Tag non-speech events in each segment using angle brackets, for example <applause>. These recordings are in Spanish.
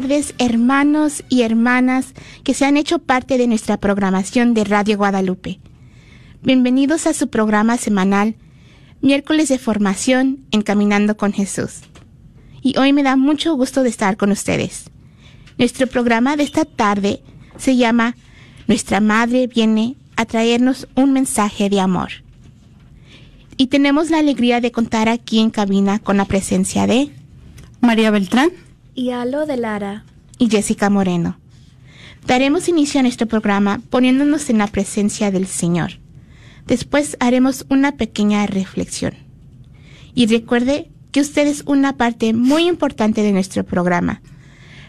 Tardes, hermanos y hermanas que se han hecho parte de nuestra programación de Radio Guadalupe. Bienvenidos a su programa semanal, miércoles de formación Encaminando con Jesús. Y hoy me da mucho gusto de estar con ustedes. Nuestro programa de esta tarde se llama Nuestra Madre viene a traernos un mensaje de amor. Y tenemos la alegría de contar aquí en cabina con la presencia de María Beltrán y Alo de Lara y Jessica Moreno. Daremos inicio a nuestro programa poniéndonos en la presencia del Señor. Después haremos una pequeña reflexión. Y recuerde que usted es una parte muy importante de nuestro programa.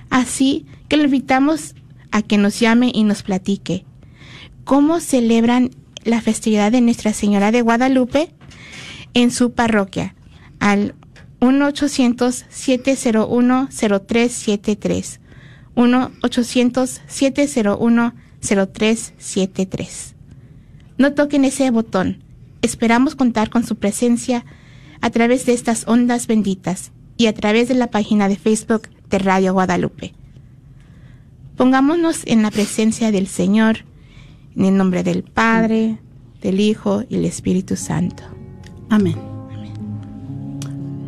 Así que le invitamos a que nos llame y nos platique cómo celebran la festividad de Nuestra Señora de Guadalupe en su parroquia al 1-800-701-0373. 1-800-701-0373. No toquen ese botón. Esperamos contar con su presencia a través de estas ondas benditas y a través de la página de Facebook de Radio Guadalupe. Pongámonos en la presencia del Señor, en el nombre del Padre, del Hijo y del Espíritu Santo. Amén.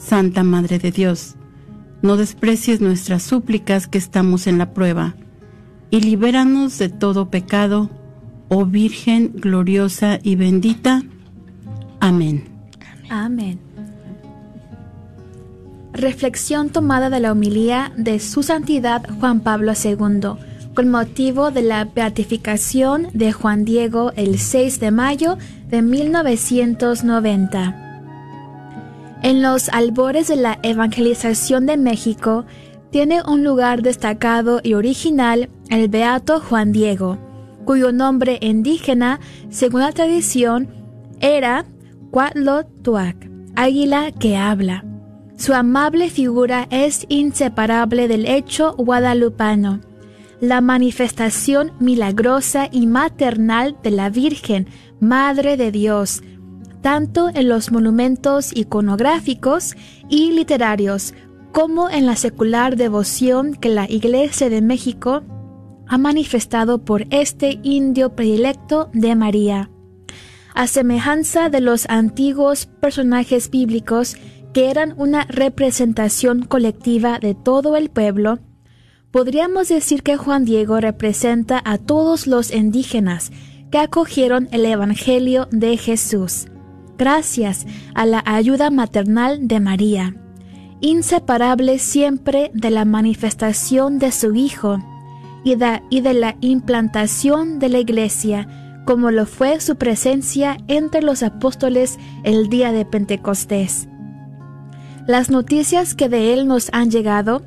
Santa Madre de Dios, no desprecies nuestras súplicas que estamos en la prueba, y libéranos de todo pecado, oh Virgen gloriosa y bendita. Amén. Amén. Reflexión tomada de la homilía de Su Santidad Juan Pablo II, con motivo de la beatificación de Juan Diego el 6 de mayo de 1990. En los albores de la evangelización de México, tiene un lugar destacado y original el beato Juan Diego, cuyo nombre indígena, según la tradición, era Cuatlotuac, águila que habla. Su amable figura es inseparable del hecho guadalupano, la manifestación milagrosa y maternal de la Virgen, Madre de Dios, tanto en los monumentos iconográficos y literarios como en la secular devoción que la Iglesia de México ha manifestado por este indio predilecto de María. A semejanza de los antiguos personajes bíblicos que eran una representación colectiva de todo el pueblo, podríamos decir que Juan Diego representa a todos los indígenas que acogieron el Evangelio de Jesús, gracias a la ayuda maternal de María, inseparable siempre de la manifestación de su Hijo y de, la implantación de la Iglesia, como lo fue su presencia entre los apóstoles el día de Pentecostés. Las noticias que de él nos han llegado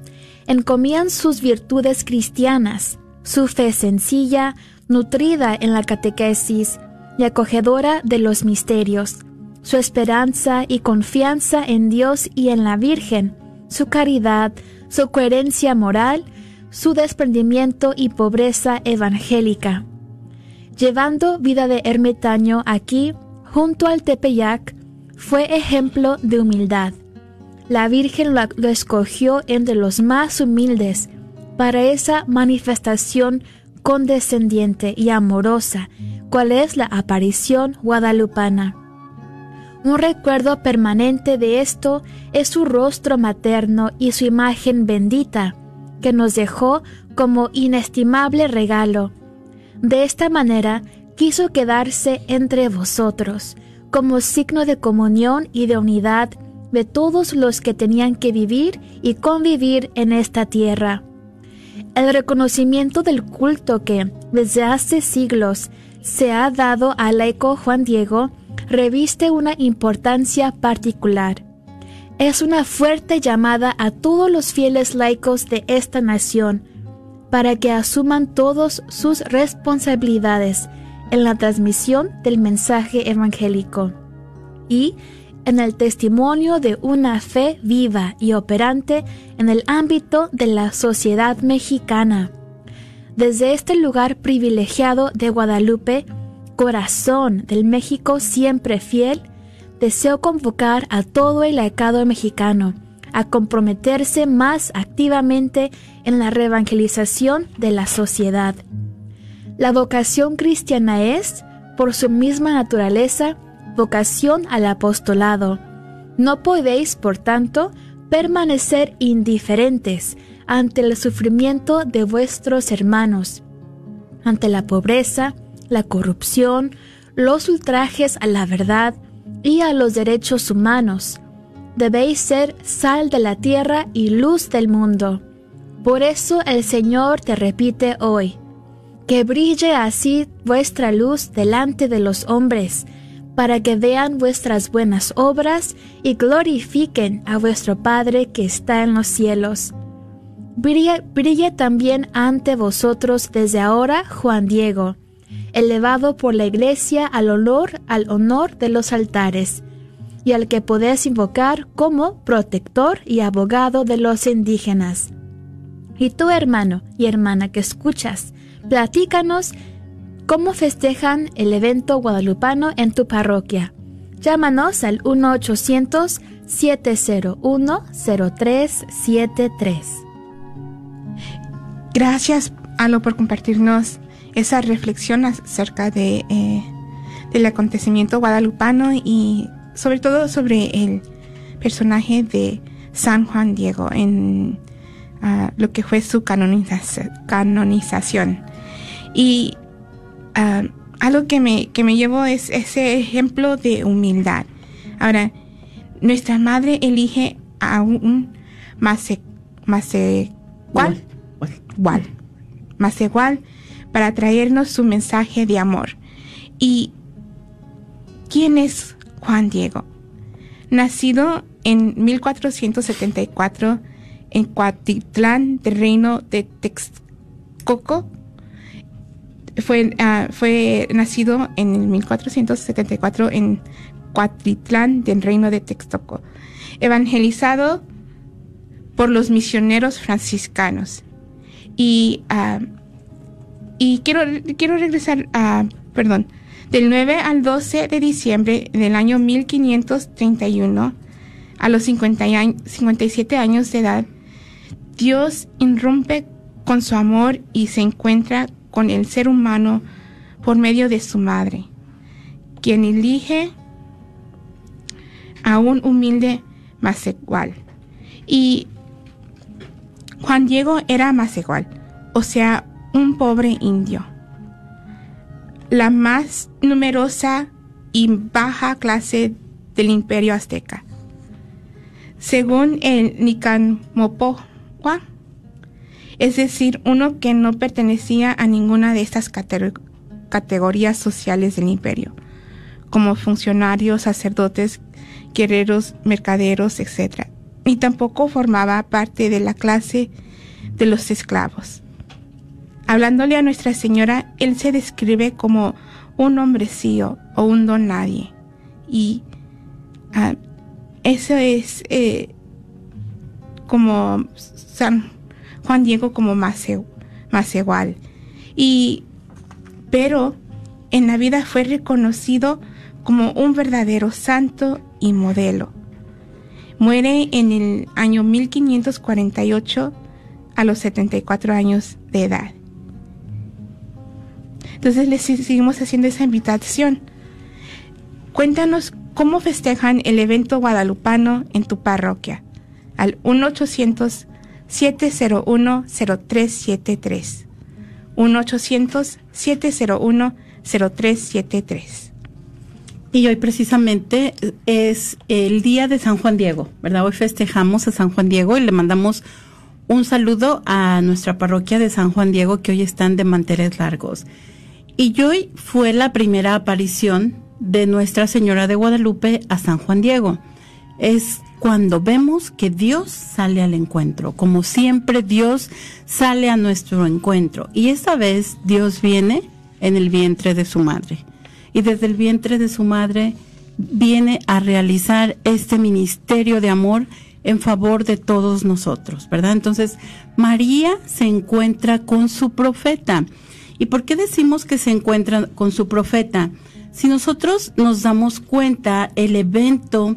encomían sus virtudes cristianas, su fe sencilla, nutrida en la catequesis y acogedora de los misterios, su esperanza y confianza en Dios y en la Virgen, su caridad, su coherencia moral, su desprendimiento y pobreza evangélica. Llevando vida de ermitaño aquí, junto al Tepeyac, fue ejemplo de humildad. La Virgen lo, escogió entre los más humildes para esa manifestación condescendiente y amorosa, cual es la aparición guadalupana. Un recuerdo permanente de esto es su rostro materno y su imagen bendita, que nos dejó como inestimable regalo. De esta manera quiso quedarse entre vosotros, como signo de comunión y de unidad de todos los que tenían que vivir y convivir en esta tierra. El reconocimiento del culto que, desde hace siglos, se ha dado al laico Juan Diego reviste una importancia particular es una fuerte llamada a todos los fieles laicos de esta nación para que asuman todos sus responsabilidades en la transmisión del mensaje evangélico y en el testimonio de una fe viva y operante en el ámbito de la sociedad mexicana. Desde este lugar privilegiado de Guadalupe, corazón del México siempre fiel, deseo convocar a todo el laicado mexicano a comprometerse más activamente en la reevangelización de la sociedad. La vocación cristiana es, por su misma naturaleza, vocación al apostolado. No podéis, por tanto, permanecer indiferentes ante el sufrimiento de vuestros hermanos, ante la pobreza, la corrupción, los ultrajes a la verdad, y a los derechos humanos. Debéis ser sal de la tierra y luz del mundo. Por eso el Señor te repite hoy, que brille así vuestra luz delante de los hombres, para que vean vuestras buenas obras y glorifiquen a vuestro Padre que está en los cielos. Brille, brille también ante vosotros desde ahora Juan Diego, elevado por la Iglesia al honor, al honor de los altares, y al que podés invocar como protector y abogado de los indígenas. Y tú, hermano y hermana que escuchas, platícanos cómo festejan el evento guadalupano en tu parroquia. Llámanos al 1-800-701-0373. Gracias, Alo, por compartirnos esa reflexión acerca de, eh, del acontecimiento guadalupano y sobre todo sobre el personaje de San Juan Diego en ah, lo que fue su canonización. Y uh, algo que me, que me llevó es ese ejemplo de humildad. Ahora, nuestra madre elige a un más, más igual, más igual para traernos su mensaje de amor. ¿Y quién es Juan Diego? Nacido en 1474 en Cuatitlán del reino de Texcoco, fue, ah, nacido en 1474 en Cuatitlán del reino de Texcoco, evangelizado por los misioneros franciscanos y uh, y quiero, quiero regresar a, perdón, del 9 al 12 de diciembre del año 1531, a los 50 57 años de edad, Dios irrumpe con su amor y se encuentra con el ser humano por medio de su madre, quien elige a un humilde Masegual. Y Juan Diego era Masegual, o sea, un pobre indio. La más numerosa y baja clase del imperio azteca. Según el Nicanmopoa, es decir, uno que no pertenecía a ninguna de estas categorías sociales del imperio, como funcionarios, sacerdotes, guerreros, mercaderos, etc. Ni tampoco formaba parte de la clase de los esclavos. Hablándole a Nuestra Señora, él se describe como un hombrecillo o un don nadie. Y ah, eso es eh, como San Juan Diego como más, más igual. Y, pero en la vida fue reconocido como un verdadero santo y modelo. Muere en el año 1548 a los 74 años de edad. Entonces les seguimos haciendo esa invitación. Cuéntanos cómo festejan el evento guadalupano en tu parroquia al 1-800-701-0373. 1-800-701-0373. Y hoy precisamente es el día de San Juan Diego, ¿verdad? Hoy festejamos a San Juan Diego y le mandamos un saludo a nuestra parroquia de San Juan Diego que hoy están de manteles largos. Y hoy fue la primera aparición de Nuestra Señora de Guadalupe a San Juan Diego. Es cuando vemos que Dios sale al encuentro. Como siempre, Dios sale a nuestro encuentro. Y esta vez Dios viene en el vientre de su madre y desde el vientre de su madre viene a realizar este ministerio de amor en favor de todos nosotros, ¿verdad? Entonces, María se encuentra con su profeta. ¿Y por qué decimos que se encuentra con su profeta? Si nosotros nos damos cuenta, el evento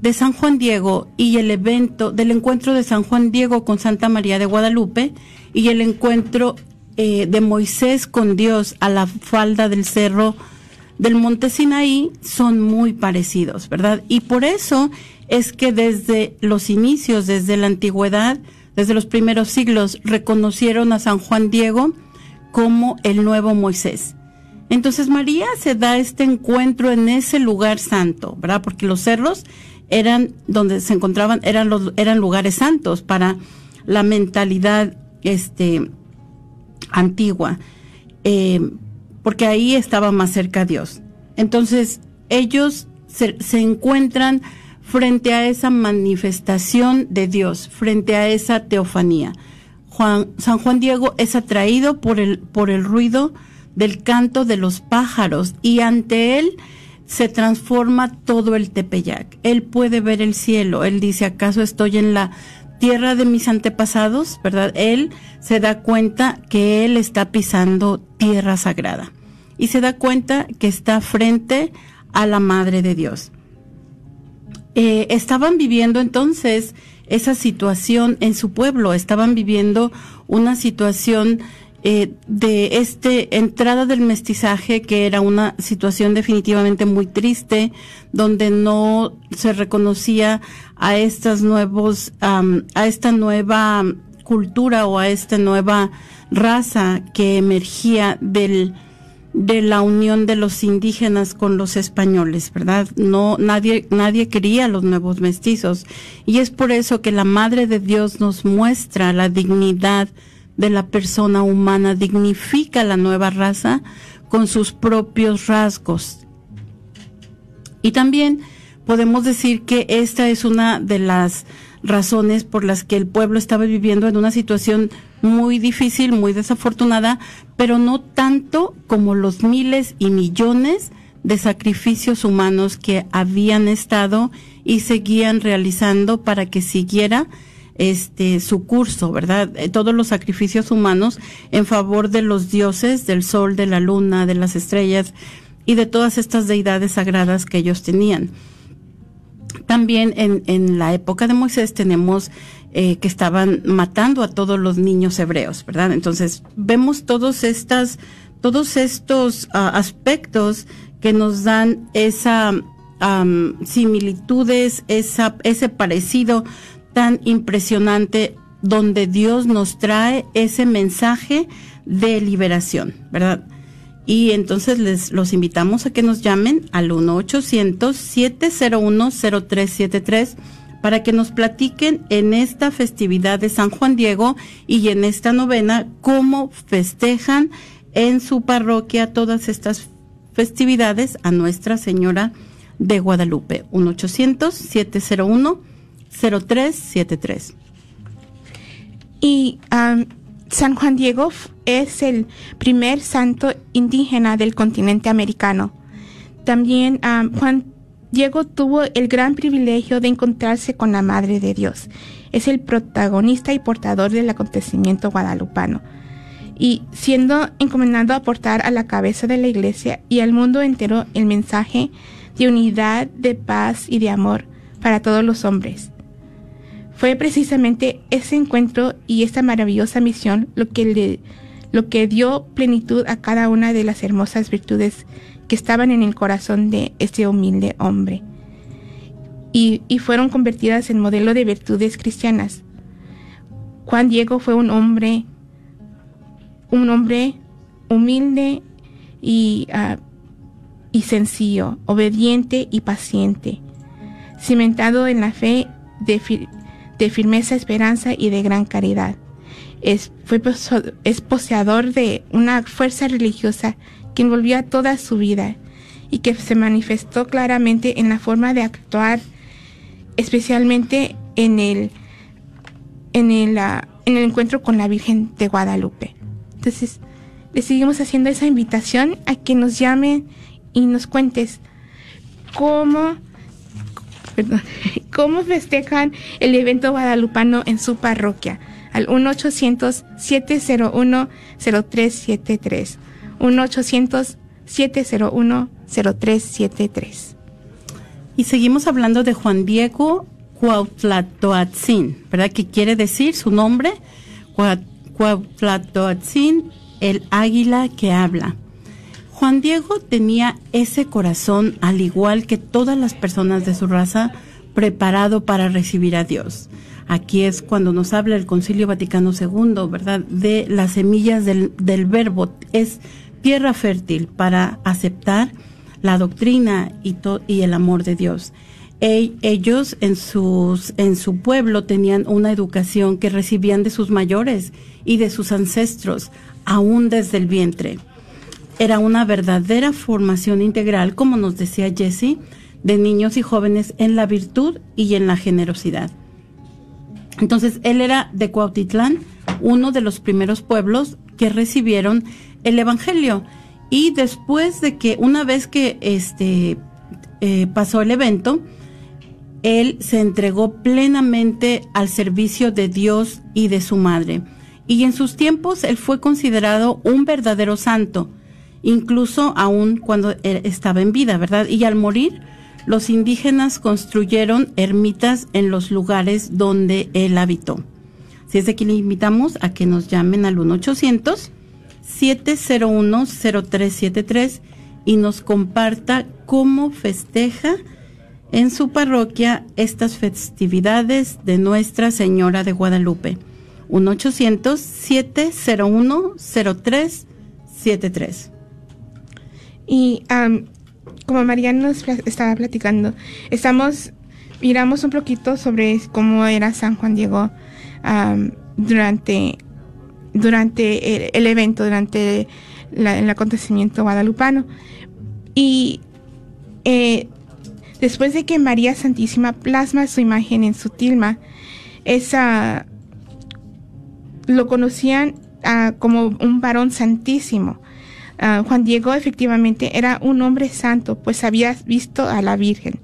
de San Juan Diego y el evento del encuentro de San Juan Diego con Santa María de Guadalupe y el encuentro eh, de Moisés con Dios a la falda del cerro del monte Sinaí son muy parecidos, ¿verdad? Y por eso es que desde los inicios, desde la antigüedad, desde los primeros siglos, reconocieron a San Juan Diego como el nuevo Moisés. Entonces María se da este encuentro en ese lugar santo, ¿verdad? Porque los cerros eran donde se encontraban, eran los, eran lugares santos para la mentalidad, este, antigua. Eh, porque ahí estaba más cerca a Dios. Entonces, ellos se, encuentran frente a esa manifestación de Dios, frente a esa teofanía. San Juan Diego es atraído por el, por el ruido del canto de los pájaros y ante él se transforma todo el Tepeyac. Él puede ver el cielo. Él dice, ¿acaso estoy en la tierra de mis antepasados? ¿Verdad? Él se da cuenta que él está pisando tierra sagrada y se da cuenta que está frente a la Madre de Dios. Eh, estaban viviendo entonces esa situación en su pueblo, estaban viviendo una situación eh, de este entrada del mestizaje que era una situación definitivamente muy triste donde no se reconocía a estas nuevos a esta nueva cultura o a esta nueva raza que emergía del de la unión de los indígenas con los españoles, ¿verdad? No, nadie, nadie quería los nuevos mestizos. Y es por eso que la Madre de Dios nos muestra la dignidad de la persona humana, dignifica la nueva raza con sus propios rasgos. Y también podemos decir que esta es una de las razones por las que el pueblo estaba viviendo en una situación muy difícil, muy desafortunada, pero no tanto como los miles y millones de sacrificios humanos que habían estado y seguían realizando para que siguiera este su curso, ¿verdad? Eh, todos los sacrificios humanos en favor de los dioses, del sol, de la luna, de las estrellas y de todas estas deidades sagradas que ellos tenían. También en, en la época de Moisés tenemos eh, que estaban matando a todos los niños hebreos, ¿verdad? Entonces vemos todos estas, todos estos ah, aspectos que nos dan esa similitudes, esa, ese parecido tan impresionante donde Dios nos trae ese mensaje de liberación, ¿verdad? Y entonces les los invitamos a que nos llamen al 1-800-701-0373 para que nos platiquen en esta festividad de San Juan Diego y en esta novena cómo festejan en su parroquia todas estas festividades a Nuestra Señora de Guadalupe. 1-800-701-0373. Y San Juan Diego es el primer santo indígena del continente americano. También Juan Diego tuvo el gran privilegio de encontrarse con la Madre de Dios. Es el protagonista y portador del acontecimiento guadalupano. Y siendo encomendado a aportar a la cabeza de la iglesia y al mundo entero el mensaje de unidad, de paz y de amor para todos los hombres. Fue precisamente ese encuentro y esta maravillosa misión lo que, le, lo que dio plenitud a cada una de las hermosas virtudes que estaban en el corazón de este humilde hombre y, fueron convertidas en modelo de virtudes cristianas. Juan Diego fue un hombre, un hombre humilde y, ah, y sencillo, obediente y paciente, cimentado en la fe de, de firmeza, esperanza y de gran caridad. Es, fue, es poseedor de una fuerza religiosa que envolvía toda su vida y que se manifestó claramente en la forma de actuar, especialmente en el, en el, ah, en el encuentro con la Virgen de Guadalupe. Entonces, le seguimos haciendo esa invitación a que nos llamen y nos cuentes cómo, <laughs> cómo festejan el evento guadalupano en su parroquia al 1-800-701-0373. 1-800-701-0373. Y seguimos hablando de Juan Diego Cuautlatoatzin, ¿verdad? ¿Qué quiere decir su nombre? Cuautlatoatzin, el águila que habla. Juan Diego tenía ese corazón, al igual que todas las personas de su raza, preparado para recibir a Dios. Aquí es cuando nos habla el Concilio Vaticano II, ¿verdad? De las semillas del, del verbo. Es tierra fértil para aceptar la doctrina y, el amor de Dios. ellos en, en su pueblo tenían una educación que recibían de sus mayores y de sus ancestros, aún desde el vientre. Era una verdadera formación integral, como nos decía Jesse, de niños y jóvenes en la virtud y en la generosidad. Entonces, él era de Cuautitlán, uno de los primeros pueblos que recibieron el Evangelio. Y después de que, una vez que este eh, pasó el evento, él se entregó plenamente al servicio de Dios y de su madre. Y en sus tiempos él fue considerado un verdadero santo, incluso aún cuando estaba en vida, ¿verdad? Y al morir, los indígenas construyeron ermitas en los lugares donde él habitó. Si es de que le invitamos a que nos llamen al 1 800 701-0373 y nos comparta cómo festeja en su parroquia estas festividades de Nuestra Señora de Guadalupe. 1-800-701-0373. Y como Mariana nos estaba platicando, estamos, miramos un poquito sobre cómo era San Juan Diego durante durante el, evento, durante el acontecimiento guadalupano. Y eh, después de que María Santísima plasma su imagen en su tilma, esa lo conocían ah, como un varón santísimo. Ah, Juan Diego efectivamente era un hombre santo, pues había visto a la Virgen.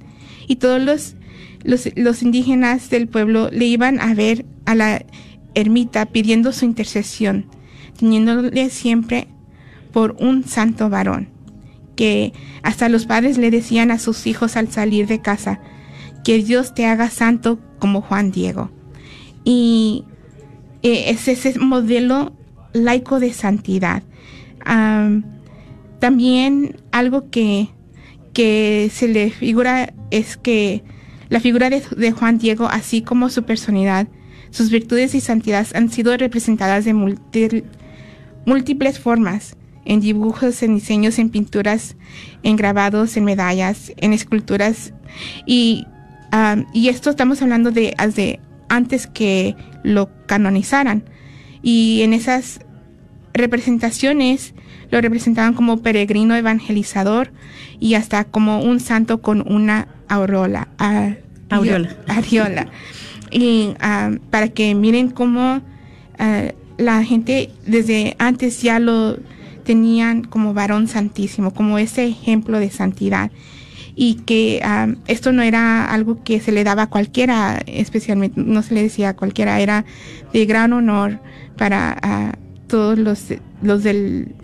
Y todos los, los, los indígenas del pueblo le iban a ver a la ermita pidiendo su intercesión, teniéndole siempre por un santo varón, que hasta los padres le decían a sus hijos al salir de casa, que Dios te haga santo como Juan Diego. Y eh, es ese modelo laico de santidad. también algo que, que se le figura es que la figura de, de Juan Diego, así como su personalidad, sus virtudes y santidad han sido representadas de múltiples formas, en dibujos, en diseños, en pinturas, en grabados, en medallas, en esculturas. Y, y esto estamos hablando de, de antes que lo canonizaran. Y en esas representaciones lo representaban como peregrino evangelizador y hasta como un santo con una aureola. aureola. Y ah, para que miren cómo ah, la gente desde antes ya lo tenían como varón santísimo, como ese ejemplo de santidad. Y que ah, esto no era algo que se le daba a cualquiera, especialmente no se le decía a cualquiera, era de gran honor para todos los, los del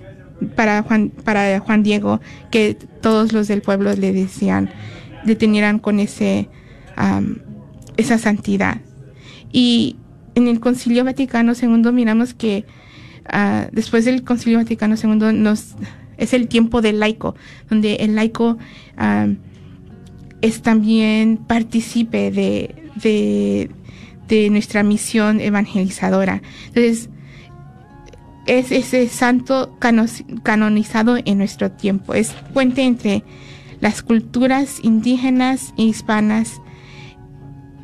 para Juan para Juan Diego que todos los del pueblo le decían le tenieran con ese esa santidad y en el Concilio Vaticano II miramos que uh, después del Concilio Vaticano II nos, es el tiempo del laico, donde el laico uh, es también partícipe de, de, de, nuestra misión evangelizadora. Entonces, es ese santo canonizado en nuestro tiempo, es puente entre las culturas indígenas e hispanas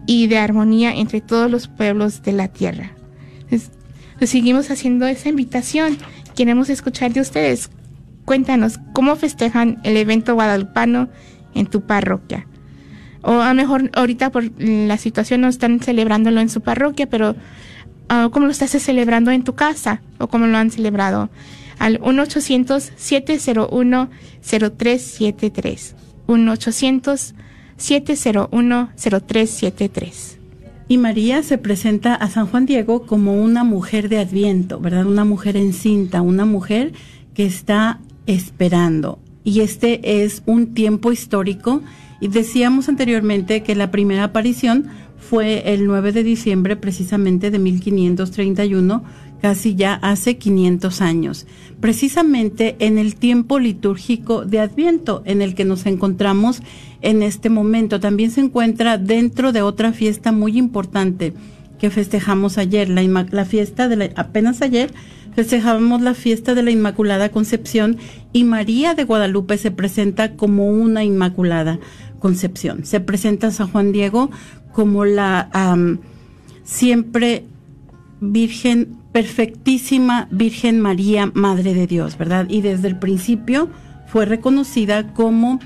y de armonía entre todos los pueblos de la tierra. Pues seguimos haciendo esa invitación. Queremos escuchar de ustedes. Cuéntanos cómo festejan el evento guadalupano en tu parroquia. O a lo mejor ahorita por la situación no están celebrándolo en su parroquia, pero uh, ¿cómo lo estás celebrando en tu casa? ¿O cómo lo han celebrado? Al 1-800-701-0373. 1-800 7010373. Y María se presenta a San Juan Diego como una mujer de Adviento, ¿verdad? Una mujer encinta, una mujer que está esperando. Y este es un tiempo histórico. Y decíamos anteriormente que la primera aparición fue el 9 de diciembre precisamente de 1531 casi ya hace 500 años, precisamente en el tiempo litúrgico de Adviento en el que nos encontramos en este momento. También se encuentra dentro de otra fiesta muy importante que festejamos ayer, la, fiesta de la, apenas ayer festejamos la fiesta de la Inmaculada Concepción y María de Guadalupe se presenta como una Inmaculada Concepción. Se presenta a San Juan Diego como la siempre Virgen perfectísima Virgen María, Madre de Dios, ¿verdad? Y desde el principio fue reconocida como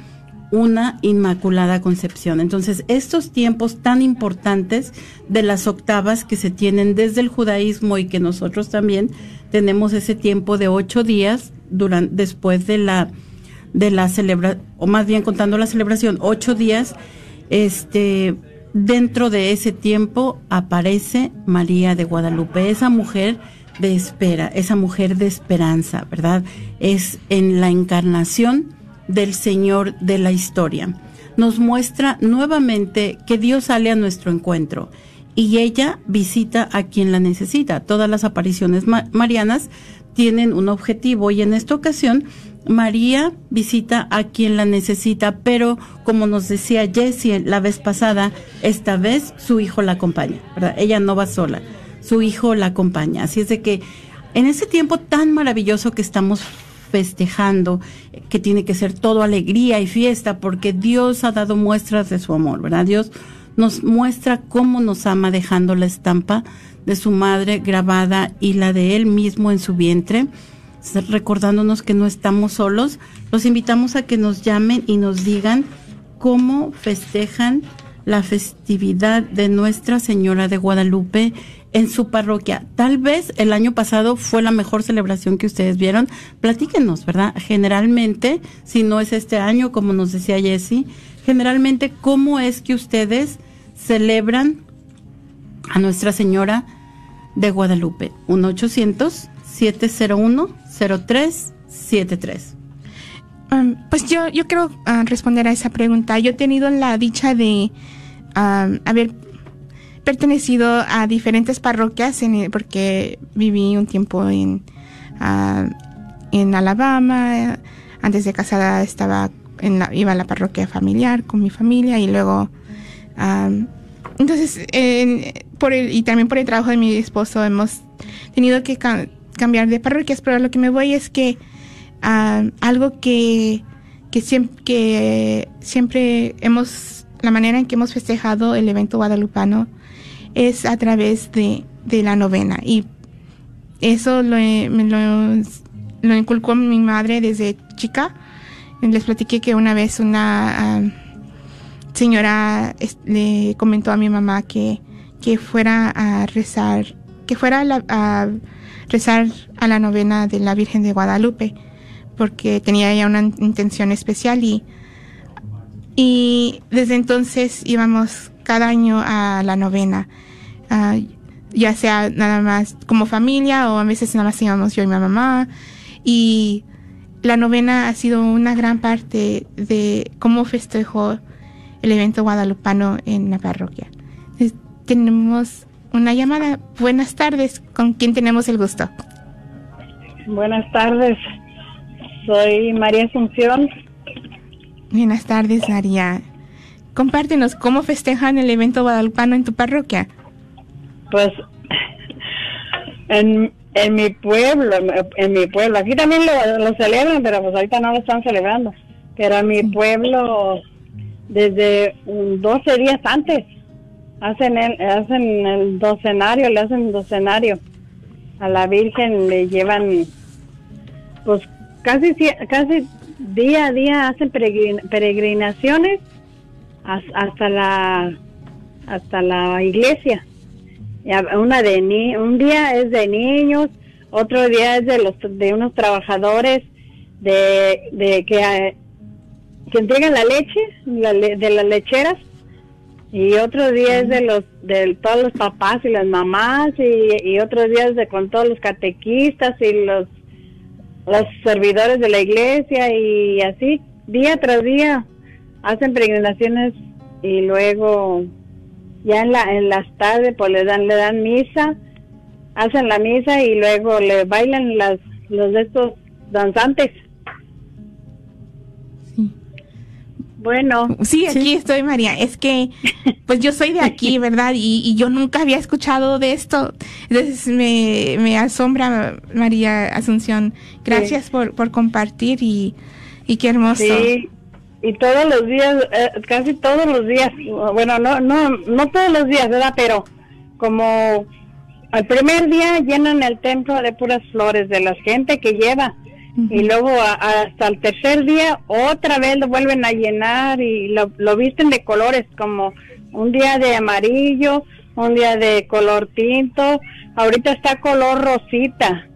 una inmaculada concepción. Entonces, estos tiempos tan importantes de las octavas que se tienen desde el judaísmo y que nosotros también tenemos ese tiempo de ocho días durante, después de la, de la celebración, o más bien contando la celebración, ocho días, este, dentro de ese tiempo aparece María de Guadalupe, esa mujer de espera, esa mujer de esperanza, ¿verdad? Es en la encarnación del Señor de la historia. Nos muestra nuevamente que Dios sale a nuestro encuentro y ella visita a quien la necesita. Todas las apariciones marianas tienen un objetivo y en esta ocasión María visita a quien la necesita, pero como nos decía Jessie la vez pasada, esta vez su hijo la acompaña, ¿verdad? Ella no va sola, su hijo la acompaña. Así es de que en ese tiempo tan maravilloso que estamos festejando, que tiene que ser todo alegría y fiesta, porque Dios ha dado muestras de su amor, ¿verdad? Dios nos muestra cómo nos ama dejando la estampa de su madre grabada y la de él mismo en su vientre recordándonos que no estamos solos, los invitamos a que nos llamen y nos digan cómo festejan la festividad de Nuestra Señora de Guadalupe en su parroquia. Tal vez el año pasado fue la mejor celebración que ustedes vieron. Platíquenos, ¿verdad? Generalmente, si no es este año, como nos decía Jessie, generalmente, ¿cómo es que ustedes celebran a Nuestra Señora de Guadalupe? 1 800 701 0373. Um, pues yo, yo quiero uh, responder a esa pregunta. Yo he tenido la dicha de um, haber pertenecido a diferentes parroquias porque viví un tiempo en, en Alabama. Antes de casada estaba en la, iba a la parroquia familiar con mi familia y luego entonces por el, y también por el trabajo de mi esposo hemos tenido que cambiar de parroquias pero lo que me voy es que algo que que siempre, que siempre hemos la manera en que hemos festejado el evento guadalupano es a través de, de la novena. Y eso lo, me lo, lo inculcó mi madre desde chica. Les platiqué que una vez una señora le comentó a mi mamá que, que fuera a rezar, que fuera a, rezar a la novena de la Virgen de Guadalupe, porque tenía ya una intención especial y, y desde entonces íbamos cada año a la novena, ya sea nada más como familia o a veces nada más íbamos yo y mi mamá y la novena ha sido una gran parte de cómo festejó el evento guadalupano en la parroquia. tenemos una llamada. Buenas tardes. ¿Con quién tenemos el gusto? Buenas tardes. Soy María Asunción. Buenas tardes, María. Compártenos cómo festejan el evento guadalupano en tu parroquia. Pues en, en mi pueblo, en, mi pueblo. Aquí también lo, celebran, pero pues ahorita no lo están celebrando. Pero en mi pueblo, desde 12 días antes, hacen el, hacen el docenario, le hacen docenario. A la Virgen le llevan, pues casi, casi día a día hacen peregrinaciones hasta la hasta la iglesia una de ni un día es de niños, otro día es de los de unos trabajadores de, de que, eh, que entregan la leche de las lecheras y otro día es de los de todos los papás y las mamás y, y otros días de con todos los catequistas y los los servidores de la iglesia y así día tras día hacen peregrinaciones y luego ya en, la, en las tardes pues le dan, le dan misa, hacen la misa y luego le bailan las, los de estos danzantes. Sí. Bueno. Sí, aquí estoy, María. Es que, <laughs> pues yo soy de aquí, ¿verdad? Y, yo nunca había escuchado de esto. Entonces me, me asombra, María Asunción. Gracias por, por compartir y, y qué hermoso. Sí y todos los días, eh, casi todos los días, bueno, no, no, no todos los días, ¿verdad? Pero como al primer día llenan el templo de puras flores de la gente que lleva y luego hasta el tercer día otra vez lo vuelven a llenar y lo, lo visten de colores como un día de amarillo, un día de color tinto, ahorita está color rosita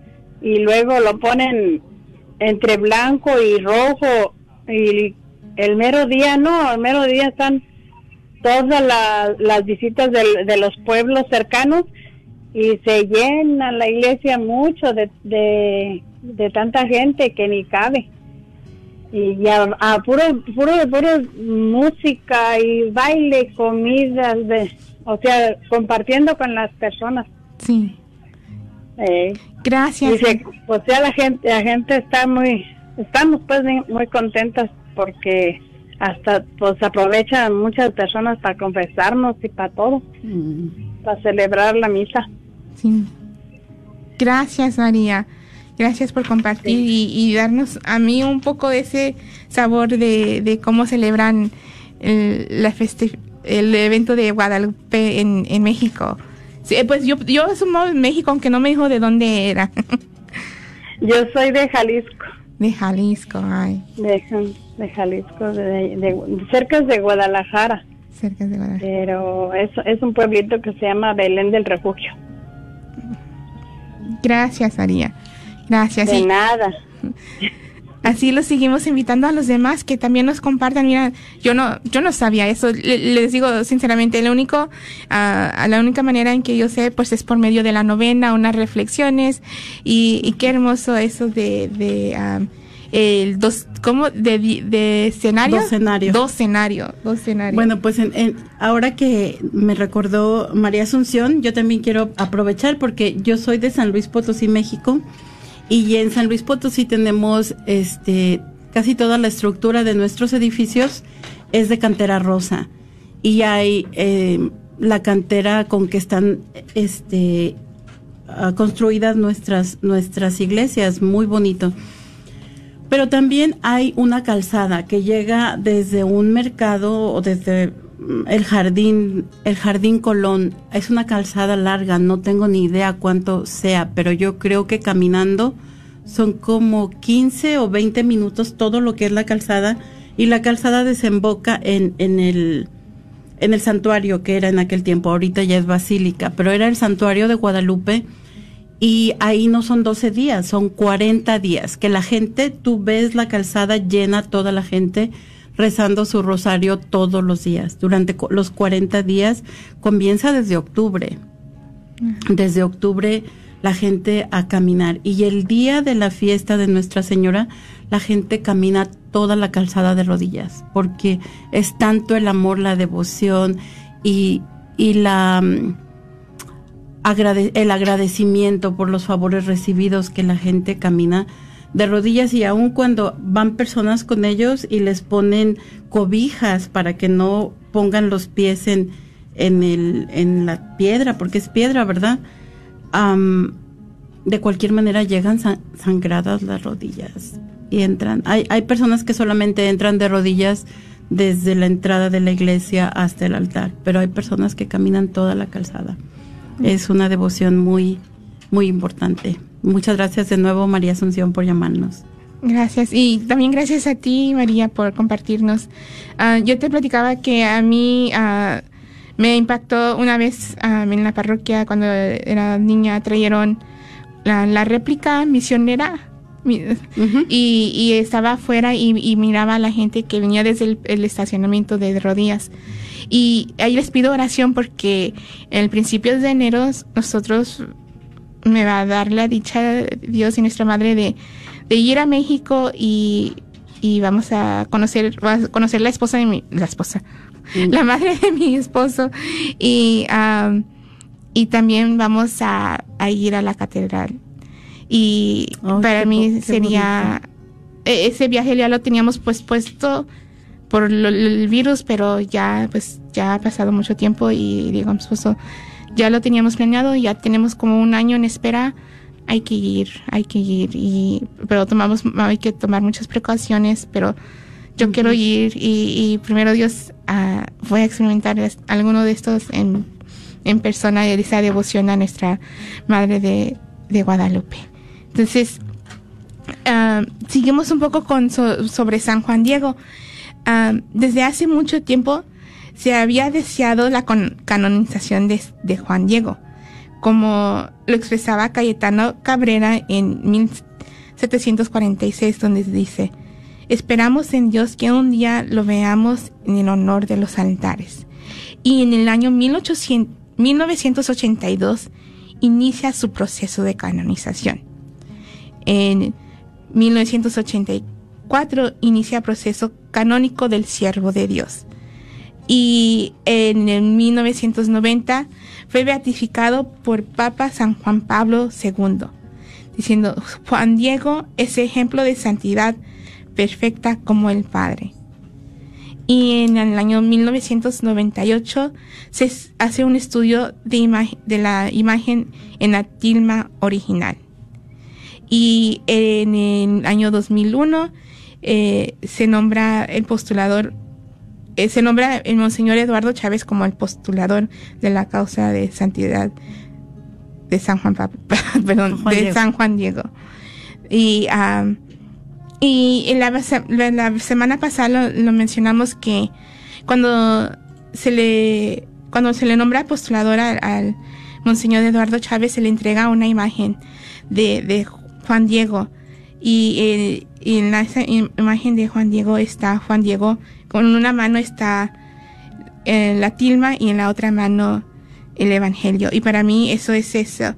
y luego lo ponen entre blanco y rojo y el mero día no, el mero día están todas las visitas de los pueblos cercanos y se llena la iglesia mucho de, de, tanta gente que ni cabe. Y ya a puro, puro, puro música y baile, comidas, de, o sea, compartiendo con las personas. Sí. Eh, Gracias. o sea, la gente, la gente está muy, estamos pues muy contentas porque hasta pues aprovechan muchas personas para confesarnos y para todo, mm. para celebrar la misa. Sí. Gracias María, gracias por compartir y, darnos a mí un poco de ese sabor de, cómo celebran el, la el evento de Guadalupe en, en México. Sí, pues yo, yo asumo en México, aunque no me dijo de dónde era. <laughs> yo soy de Jalisco. De Jalisco, ay. De, de Jalisco, de, cerca de Guadalajara. Cerca de Guadalajara. Pero es, es un pueblito que se llama Belén del Refugio. Gracias, María. Gracias. De nada. <laughs> Así lo seguimos invitando a los demás que también nos compartan. Mira, yo no, yo no sabía eso. les digo sinceramente, lo único, a la única manera en que yo sé, pues es por medio de la novena, unas reflexiones y, qué hermoso eso de, de el dos, ¿cómo? De, de escenario. Dos escenarios. Dos escenarios. Dos. Bueno, pues en, ahora que me recordó María Asunción, yo también quiero aprovechar porque yo soy de San Luis Potosí, México. Y en San Luis Potosí tenemos este casi toda la estructura de nuestros edificios es de cantera rosa y hay eh, la cantera con que están este, ah, construidas nuestras, nuestras iglesias, muy bonito. Pero también hay una calzada que llega desde un mercado o desde mm, el jardín, el jardín Colón. Es una calzada larga, no tengo ni idea cuánto sea, pero yo creo que caminando son como 15 o 20 minutos todo lo que es la calzada y la calzada desemboca en, en el en el santuario que era en aquel tiempo, ahorita ya es basílica, pero era el santuario de Guadalupe y ahí no son 12 días, son 40 días, que la gente, tú ves la calzada llena, toda la gente rezando su rosario todos los días. Durante los 40 días comienza desde octubre. Desde octubre la gente a caminar. Y el día de la fiesta de Nuestra Señora, la gente camina toda la calzada de rodillas, porque es tanto el amor, la devoción y, y la, el agradecimiento por los favores recibidos que la gente camina de rodillas y aun cuando van personas con ellos y les ponen cobijas para que no pongan los pies en, en, el, en la piedra, porque es piedra, ¿verdad? de cualquier manera llegan sangradas las rodillas y entran. Hay, hay personas que solamente entran de rodillas desde la entrada de la iglesia hasta el altar, pero hay personas que caminan toda la calzada. Es una devoción muy, muy importante. Muchas gracias de nuevo, María Asunción, por llamarnos. Gracias. Y también gracias a ti, María, por compartirnos. Ah, yo te platicaba que a mí uh, me impactó una vez ah, en la parroquia, cuando era niña, trajeron la, réplica misionera. y, estaba afuera y, miraba a la gente que venía desde el, estacionamiento de rodillas. Y ahí les pido oración porque el principio de enero nosotros me va a dar la dicha de Dios y nuestra madre de, ir a México y, vamos a conocer, a conocer la esposa de mi, la esposa, la madre de mi esposo. Y, y también vamos a, ir a la catedral. Y oh, para mí sería, e, ese viaje ya lo teníamos pues puesto por el virus, pero ya pues ya ha pasado mucho tiempo y digo, mi esposo, ya lo teníamos planeado, ya tenemos como un año en espera, hay que ir, hay que ir, y, pero tomamos, hay que tomar muchas precauciones, pero yo quiero ir y, primero Dios uh, voy a experimentar alguno de estos en, en persona de esa devoción a nuestra Madre de, de Guadalupe. Entonces, uh, seguimos un poco con sobre San Juan Diego. Desde hace mucho tiempo se había deseado la canonización de, de, Juan Diego, como lo expresaba Cayetano Cabrera en 1746, donde dice, Esperamos en Dios que un día lo veamos en el honor de los altares. Y en el año 1982 inicia su proceso de canonización. En 1984 inicia el proceso canónico del siervo de Dios. Y en el 1990 fue beatificado por Papa San Juan Pablo II, diciendo, Juan Diego es ejemplo de santidad perfecta como el Padre. Y en el año 1998 se hace un estudio de, de la imagen en la tilma original. Y en el año 2001 eh, se nombra el postulador, eh, se nombra el Monseñor Eduardo Chávez como el postulador de la causa de santidad de San Juan, <laughs> perdón, de San Juan Diego. Y y la, la semana pasada lo, mencionamos que cuando se le cuando se le nombra postulador al, Monseñor Eduardo Chávez se le entrega una imagen de, de Juan Diego y, en la imagen de Juan Diego está Juan Diego con una mano está en la tilma y en la otra mano el Evangelio. Y para mí eso es eso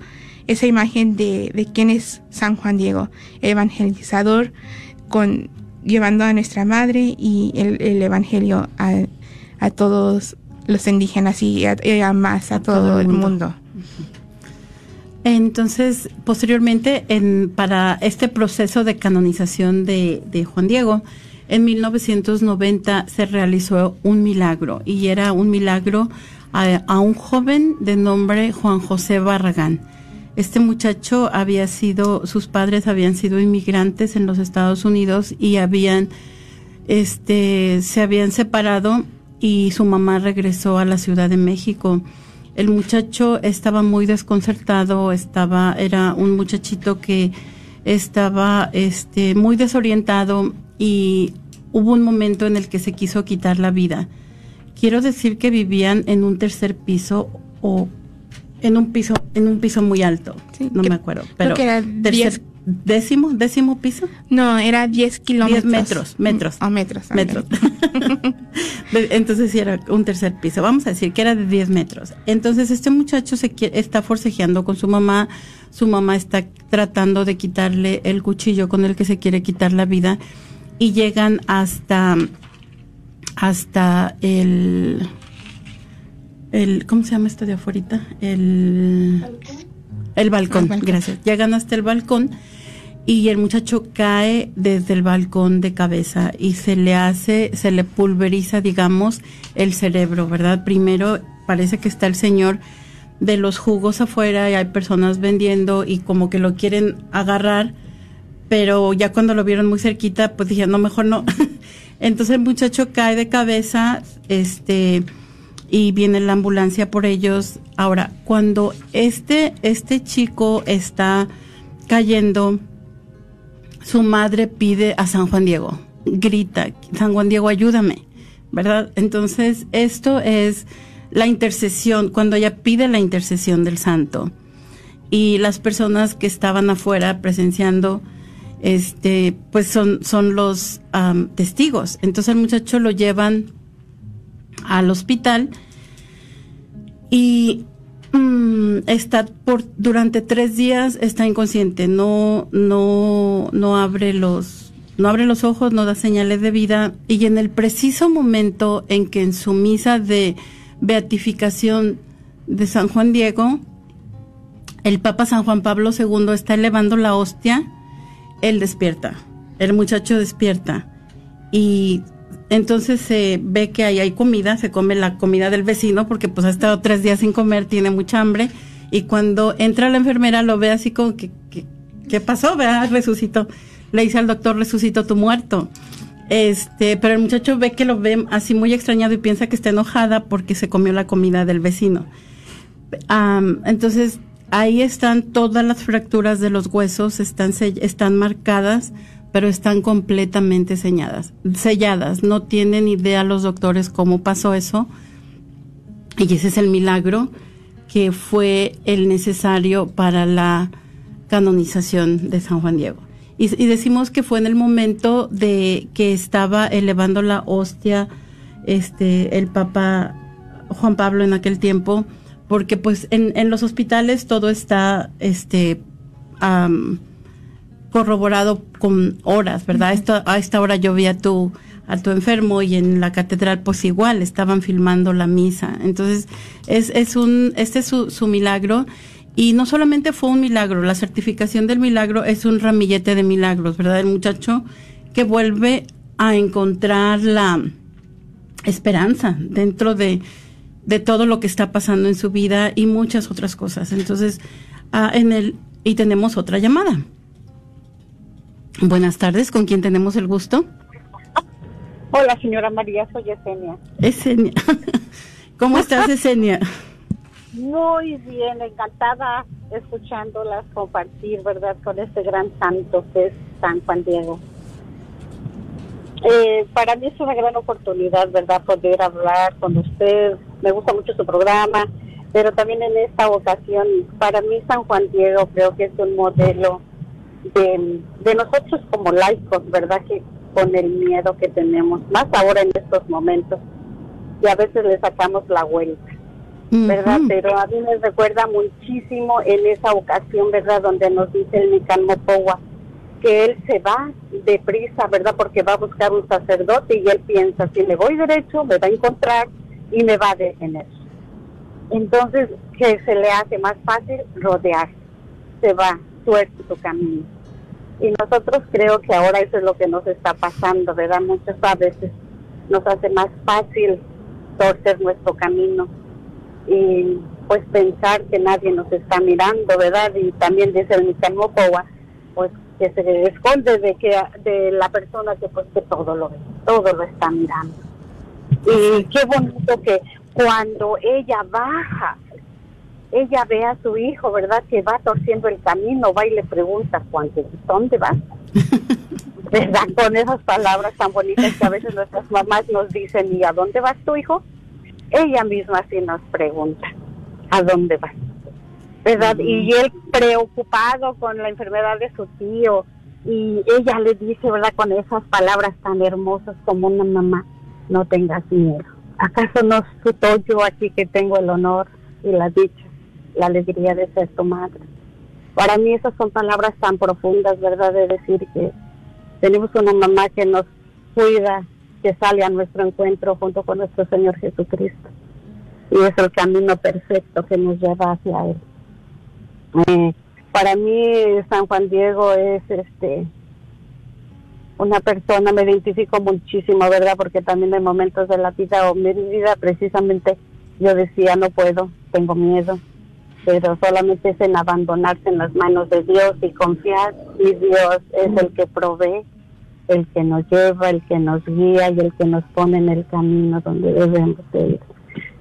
esa imagen de, de quién es San Juan Diego evangelizador con llevando a nuestra madre y el, Evangelio a, todos los indígenas y a, más a, todo, el mundo. Entonces, posteriormente, en, para este proceso de canonización de, de Juan Diego, en 1990 se realizó un milagro y era un milagro a, a, un joven de nombre Juan José Barragán. Este muchacho había sido, sus padres habían sido inmigrantes en los Estados Unidos y habían, este, se habían separado y su mamá regresó a la Ciudad de México. El muchacho estaba muy desconcertado, estaba, era un muchachito que estaba, este, muy desorientado y hubo un momento en el que se quiso quitar la vida. Quiero decir que vivían en un tercer piso o en un piso, en un piso muy alto. Sí, no me acuerdo, pero que era tercer, décimo, décimo piso. No, era 10 kilómetros. 10 metros, metros. O metros. Metros. Entonces sí era un tercer piso. Vamos a decir que era de 10 metros. Entonces este muchacho se quiere, está forcejeando con su mamá. Su mamá está tratando de quitarle el cuchillo con el que se quiere quitar la vida y llegan hasta hasta el el ¿cómo se llama esto de afuera? El el balcón, gracias. Llegan hasta el balcón y el muchacho cae desde el balcón de cabeza y se le hace, se le pulveriza, digamos, el cerebro, ¿verdad? Primero parece que está el señor de los jugos afuera y hay personas vendiendo y como que lo quieren agarrar pero ya cuando lo vieron muy cerquita, pues dije, no, mejor no. <laughs> Entonces el muchacho cae de cabeza, este, y viene la ambulancia por ellos. Ahora, cuando este, este chico está cayendo, su madre pide a San Juan Diego, grita, San Juan Diego, ayúdame, ¿verdad? Entonces, esto es la intercesión, cuando ella pide la intercesión del santo. Y las personas que estaban afuera presenciando, este, pues son, son los testigos. Entonces el muchacho lo llevan al hospital y mm, está por durante tres días está inconsciente, no, no, no abre los, no abre los ojos, no da señales de vida. Y en el preciso momento en que en su misa de beatificación de San Juan Diego, el Papa San Juan Pablo II está elevando la hostia él despierta, el muchacho despierta. Y entonces se ve que ahí hay comida, se come la comida del vecino porque pues ha estado tres días sin comer, tiene mucha hambre y cuando entra la enfermera lo ve así como que, ¿qué pasó? Vea, resucitó. Le dice al doctor, resucitó tu muerto. Este, pero el muchacho ve que lo ve así muy extrañado y piensa que está enojada porque se comió la comida del vecino. entonces ahí están todas las fracturas de los huesos, están, están marcadas, pero están completamente selladas, selladas. No tienen idea los doctores cómo pasó eso. Y ese es el milagro que fue el necesario para la canonización de San Juan Diego. Y, decimos que fue en el momento de que estaba elevando la hostia este el Papa Juan Pablo en aquel tiempo porque pues en, en los hospitales todo está este corroborado con horas, ¿verdad? Esto, a esta hora yo vi a tu, a tu enfermo y en la catedral pues igual estaban filmando la misa. Entonces es, es un, este es su, su milagro y no solamente fue un milagro, la certificación del milagro es un ramillete de milagros, ¿verdad? El muchacho que vuelve a encontrar la esperanza dentro de, de todo lo que está pasando en su vida y muchas otras cosas. Entonces, ah, en el y tenemos otra llamada. Buenas tardes, ¿con quién tenemos el gusto? Hola, señora María, soy Esenia. Esenia. <laughs> ¿Cómo estás, Esenia? Muy bien, encantada escuchándolas compartir, ¿verdad?, con este gran santo que es San Juan Diego. Eh, para mí es una gran oportunidad, ¿verdad?, poder hablar con usted. Me gusta mucho su programa, pero también en esta ocasión, para mí San Juan Diego creo que es un modelo de, de nosotros como laicos, ¿verdad?, que con el miedo que tenemos, más ahora en estos momentos, y a veces le sacamos la vuelta. ¿verdad? Pero a mí me recuerda muchísimo en esa ocasión, ¿verdad? Donde nos dice el Nican Mopowa, que él se va deprisa, ¿verdad? Porque va a buscar un sacerdote y él piensa, si me voy derecho, me va a encontrar y me va a detener. Entonces, que se le hace más fácil rodear, se va, tu camino. Y nosotros creo que ahora eso es lo que nos está pasando, ¿verdad? Muchas veces nos hace más fácil torcer nuestro camino y pues pensar que nadie nos está mirando, ¿verdad? Y también dice el Nicamocoa, pues que se esconde de que de la persona que pues que todo lo ve, todo lo está mirando. Y qué bonito que cuando ella baja, ella ve a su hijo, ¿verdad? Que va torciendo el camino, va y le pregunta, Juan, ¿dónde vas? <laughs> ¿Verdad? Con esas palabras tan bonitas que a veces nuestras mamás nos dicen, ¿y a dónde vas tu hijo? Ella misma sí nos pregunta, ¿a dónde vas? ¿Verdad? Y él preocupado con la enfermedad de su tío, y ella le dice, ¿verdad? Con esas palabras tan hermosas como una mamá, no tengas miedo. ¿Acaso no soy yo aquí que tengo el honor y la dicha, la alegría de ser tu madre? Para mí esas son palabras tan profundas, ¿verdad? De decir que tenemos una mamá que nos cuida, que sale a nuestro encuentro junto con nuestro Señor Jesucristo. Y es el camino perfecto que nos lleva hacia Él. Eh, para mí San Juan Diego es este una persona, me identifico muchísimo, ¿verdad? Porque también en momentos de la vida o mi vida precisamente yo decía, no puedo, tengo miedo, pero solamente es en abandonarse en las manos de Dios y confiar, y Dios es el que provee, el que nos lleva, el que nos guía y el que nos pone en el camino donde debemos ir.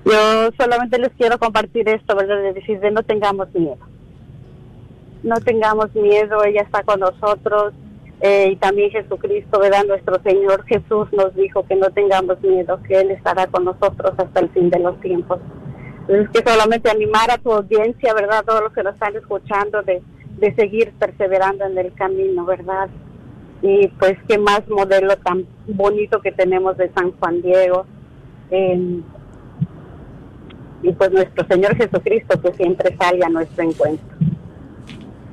Yo solamente les quiero compartir esto, ¿verdad? De decir, de no tengamos miedo. No tengamos miedo, ella está con nosotros, eh, y también Jesucristo, ¿verdad? Nuestro Señor Jesús nos dijo que no tengamos miedo, que Él estará con nosotros hasta el fin de los tiempos. Entonces, que solamente animar a tu audiencia, ¿verdad? Todos los que nos están escuchando, de, de seguir perseverando en el camino, ¿verdad? Y pues, qué más modelo tan bonito que tenemos de San Juan Diego. y pues nuestro Señor Jesucristo que siempre sale a nuestro encuentro.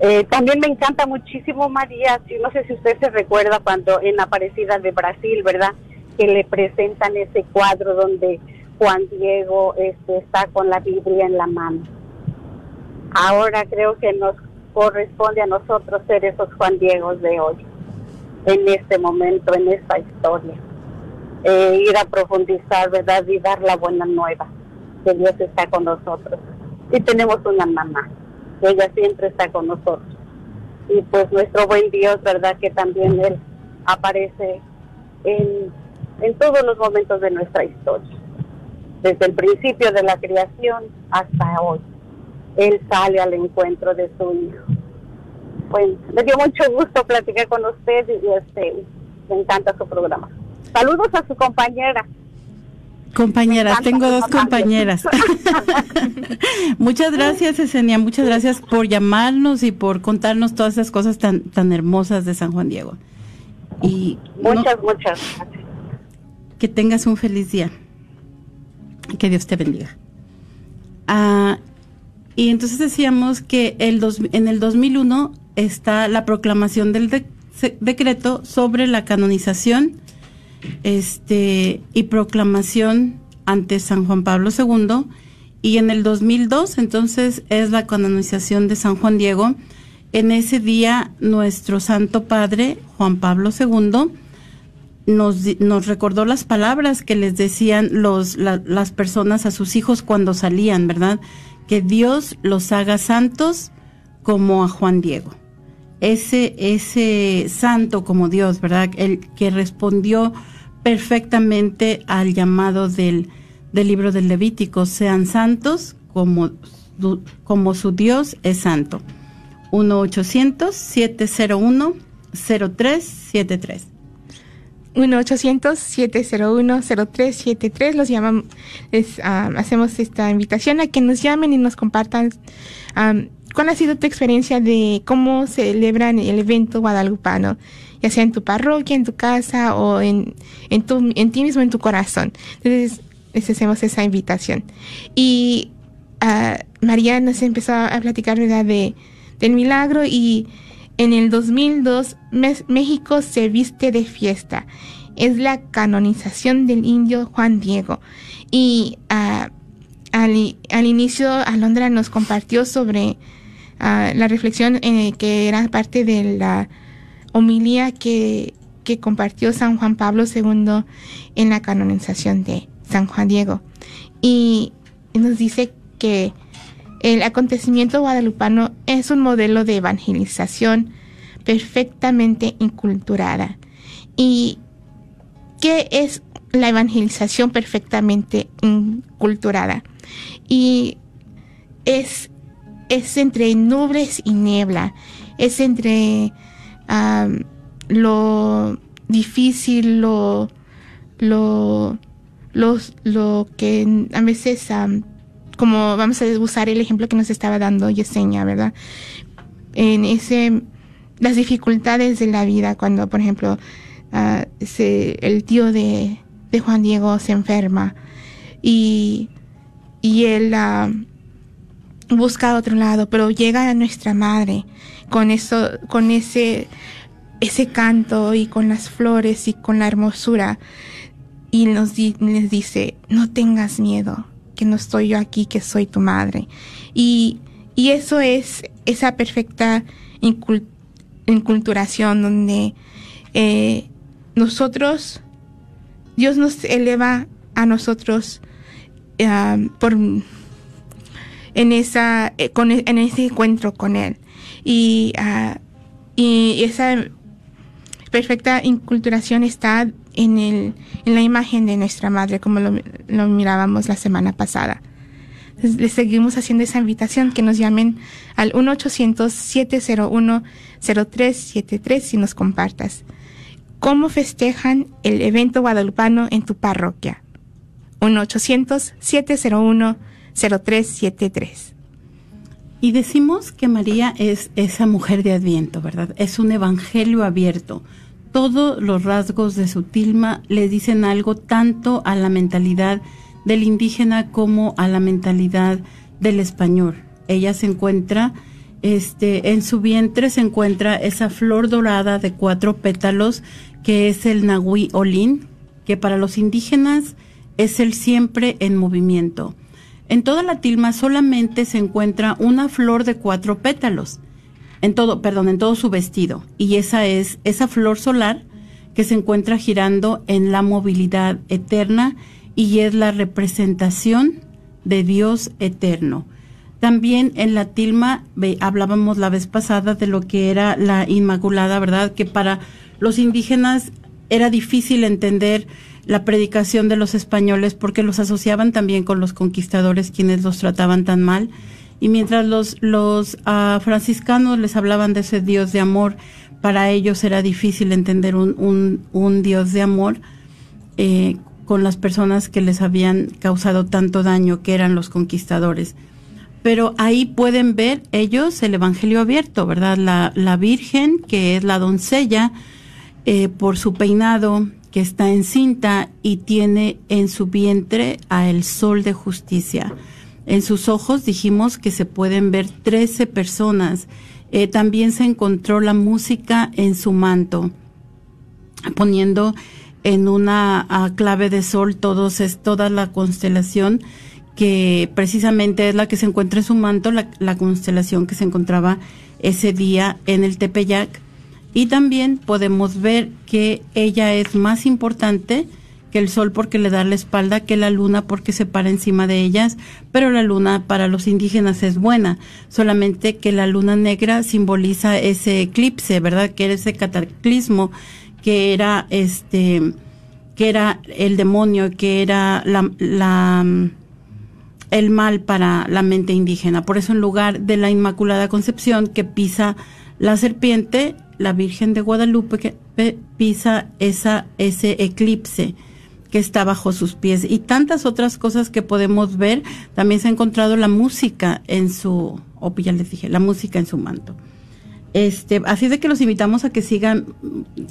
Eh, también me encanta muchísimo María, no sé si usted se recuerda cuando en Aparecida de Brasil, ¿verdad? Que le presentan ese cuadro donde Juan Diego este, está con la Biblia en la mano. Ahora creo que nos corresponde a nosotros ser esos Juan Diegos de hoy, en este momento, en esta historia. Eh, ir a profundizar, ¿verdad? Y dar la buena nueva, que Dios está con nosotros. Y tenemos una mamá ella siempre está con nosotros. Y pues nuestro buen Dios, ¿verdad? Que también Él aparece en, en todos los momentos de nuestra historia. Desde el principio de la creación hasta hoy. Él sale al encuentro de su hijo. Bueno, me dio mucho gusto platicar con usted y este, me encanta su programa. Saludos a su compañera. Compañeras, tengo dos compañeras. muchas gracias, Esenia, muchas gracias por llamarnos y por contarnos todas esas cosas tan, tan hermosas de San Juan Diego. Y muchas, muchas gracias. Que tengas un feliz día. Que Dios te bendiga. Ah, y entonces decíamos que el dos, en el 2001 está la proclamación del decreto sobre la canonización este, y proclamación ante San Juan Pablo II. Y en el 2002, entonces, es la canonización de San Juan Diego. En ese día, nuestro Santo Padre, Juan Pablo II, nos, nos recordó las palabras que les decían los, las personas a sus hijos cuando salían, ¿verdad? Que Dios los haga santos como a Juan Diego. Ese, ese santo como Dios, ¿verdad? El que respondió perfectamente al llamado del, del libro del Levítico, sean santos como, como su Dios es santo. 1-800-701-0373. 1-800-701-0373. Los llamamos, ah, hacemos esta invitación a que nos llamen y nos compartan cuál ha sido tu experiencia de cómo celebran el evento guadalupano ya sea en tu parroquia, en tu casa o en, en, tu, en ti mismo, en tu corazón. Entonces, les hacemos esa invitación. Y uh, María nos empezó a platicar, ¿verdad?, de, del milagro y en el 2002 México se viste de fiesta. Es la canonización del indio Juan Diego. Y uh, al, al, inicio Alondra nos compartió sobre ah, la reflexión eh, que era parte de la homilía que, que compartió San Juan Pablo II en la canonización de San Juan Diego. Y nos dice que el acontecimiento guadalupano es un modelo de evangelización perfectamente inculturada. ¿Y qué es la evangelización perfectamente inculturada? Y es, es entre nubes y niebla, es entre lo difícil, lo, lo, lo, que a veces, como vamos a usar el ejemplo que nos estaba dando Yesenia, ¿verdad? En ese las dificultades de la vida cuando, por ejemplo, ah, el tío de, Juan Diego se enferma y, y él uh, busca otro lado, pero llega a nuestra madre con eso, con ese, ese canto y con las flores y con la hermosura y nos les dice, no tengas miedo, que no estoy yo aquí, que soy tu madre. Y, y eso es esa perfecta incultura enculturación donde eh, nosotros, Dios nos eleva a nosotros por en esa eh, con, en ese encuentro con él y, ah, y esa perfecta inculturación está en el en la imagen de nuestra madre como lo, lo mirábamos la semana pasada les seguimos haciendo esa invitación que nos llamen al 1-800-701-0373 y nos compartas. ¿Cómo festejan el evento guadalupano en tu parroquia? 1-800-701-0373. Y decimos que María es esa mujer de Adviento, ¿verdad? Es un evangelio abierto. Todos los rasgos de su tilma le dicen algo tanto a la mentalidad del indígena como a la mentalidad del español. Ella se encuentra, este, en su vientre se encuentra esa flor dorada de cuatro pétalos que es el Nahui Olin, que para los indígenas es el siempre en movimiento. En toda la tilma solamente se encuentra una flor de cuatro pétalos, en todo, perdón, en todo su vestido, y esa es esa flor solar que se encuentra girando en la movilidad eterna y es la representación de Dios eterno. También en la tilma hablábamos la vez pasada de lo que era la Inmaculada, ¿verdad? Que para los indígenas era difícil entender la predicación de los españoles porque los asociaban también con los conquistadores quienes los trataban tan mal. Y mientras los, los ah, franciscanos les hablaban de ese Dios de amor, para ellos era difícil entender un, un, un Dios de amor. Eh, con las personas que les habían causado tanto daño, que eran los conquistadores. Pero ahí pueden ver ellos el Evangelio abierto, ¿verdad? La, la Virgen, que es la doncella, eh, por su peinado, que está encinta y tiene en su vientre a el sol de justicia. En sus ojos dijimos que se pueden ver trece personas. Eh, también se encontró la música en su manto, poniendo en una clave de sol todos es toda la constelación que precisamente es la que se encuentra en su manto, la constelación que se encontraba ese día en el Tepeyac. Y también podemos ver que ella es más importante que el sol porque le da la espalda, que la luna porque se para encima de ellas, pero la luna para los indígenas es buena, solamente que la luna negra simboliza ese eclipse, ¿verdad? Que era ese cataclismo que era este que era el demonio, que era la, la, el mal para la mente indígena. Por eso en lugar de la Inmaculada Concepción que pisa la serpiente, la Virgen de Guadalupe que pisa esa, ese eclipse que está bajo sus pies y tantas otras cosas que podemos ver. También se ha encontrado la música en su, o ya les dije, la música en su manto. Este, así de que los invitamos a que sigan,